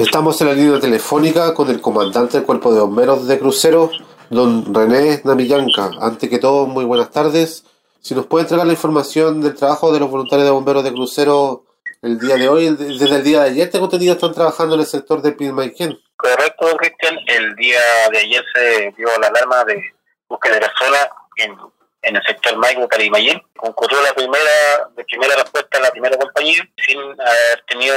Estamos en la línea telefónica con el comandante del Cuerpo de Bomberos de Crucero, don René Namillanca. Ante que todo, muy buenas tardes. Si nos puede entregar la información del trabajo de los voluntarios de bomberos de Crucero el día de hoy, desde el día de ayer, tengo entendido están trabajando en el sector de Pilmaiquén. Correcto, Cristian. El día de ayer se dio la alarma de búsqueda de personas en, en el sector Maico Carimayén. Concurrió la primera, primera respuesta a la primera compañía, sin haber tenido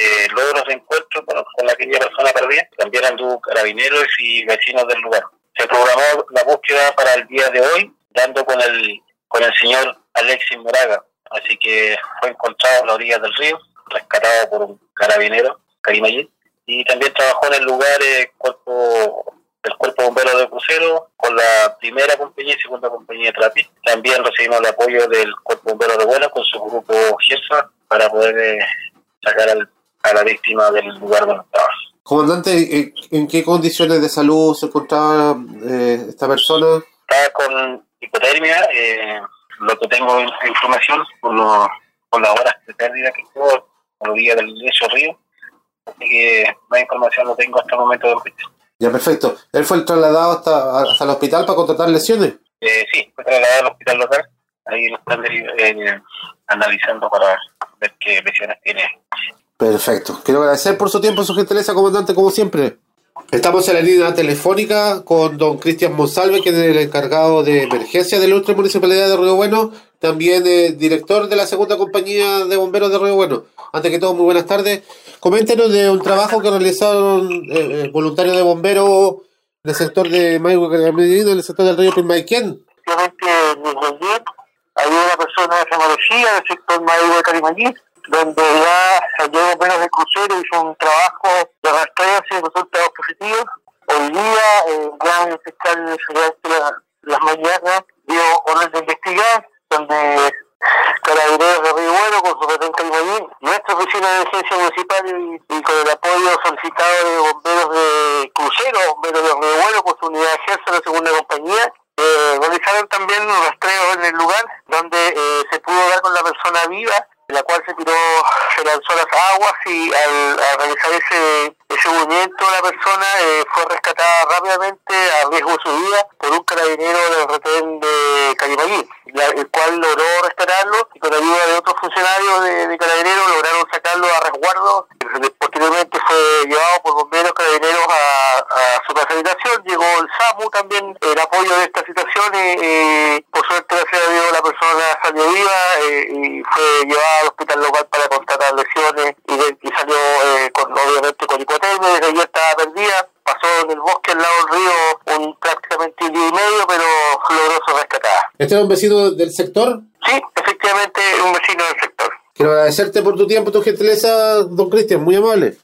eh, logros de encuentro con, con aquella persona perdida. También anduvo carabineros y vecinos del lugar. Se programó la búsqueda para el día de hoy, dando con el, con el señor Alexis Moraga. Así que fue encontrado a la orilla del río, rescatado por un carabinero, Carimayén. Y también trabajó en el lugar el cuerpo del Cuerpo Bombero de Crucero con la primera compañía y segunda compañía de Trapi. También recibimos el apoyo del Cuerpo Bombero de Buena con su grupo GESA para poder eh, sacar al, a la víctima del lugar donde estaba. Comandante, ¿en qué condiciones de salud se encontraba eh, esta persona? Estaba con hipotermia, eh, lo que tengo información por, lo, por las horas de pérdida que tuvo los días del lecho río. Así que más información no tengo hasta el momento del juicio. Ya, perfecto. ¿Él fue trasladado hasta, hasta el hospital para contratar lesiones? Eh, sí, fue trasladado al hospital local. Ahí lo están eh, analizando para ver qué lesiones tiene. Perfecto. Quiero agradecer por su tiempo, su gentileza, comandante, como siempre. Estamos en la línea telefónica con don Cristian Monsalve, que es el encargado de emergencia de la Ultra Municipalidad de Río Bueno, también eh, director de la segunda compañía de bomberos de Río Bueno. Antes que todo, muy buenas tardes. Coméntenos de un trabajo que realizaron eh, voluntarios de bomberos en el sector de Maigo en el sector del río desde ayer había una persona desaparecida del sector Maigo de donde ya llegó bomberos de crucero hizo un trabajo de rastreo sin resultados positivos. Hoy día, eh, ya el fiscal durante la, las mañanas dio orden de investigar, donde Carabineros de Río Bueno con su retén Carimaní, nuestra oficina de emergencia municipal y, con el apoyo solicitado de bomberos de crucero, bomberos de Río Bueno con su unidad de ejército de segunda compañía, eh, realizaron también un rastreo en el lugar donde eh, se pudo dar con la persona viva la cual se tiró, se lanzó a las aguas y al, al realizar ese, ese movimiento la persona eh, fue rescatada rápidamente a riesgo de su vida por un carabinero del retén de Calimaguí, el cual logró rescatarlo y con ayuda de otros funcionarios de, de carabineros lograron sacarlo a resguardo. Posteriormente fue llevado por bomberos carabineros a, a su casa habitación, el SAMU también en apoyo de esta situación y, y por suerte gracias a Dios la persona salió viva eh, y fue llevada al hospital local para constatar lesiones y, y salió eh, con, obviamente con hipotermia, desde ayer estaba perdida, pasó en el bosque al lado del río un prácticamente un día y medio, pero logró ser rescatada. ¿Este es un vecino del sector? Sí, efectivamente un vecino del sector. Quiero agradecerte por tu tiempo, tu gentileza, don Cristian, muy amable.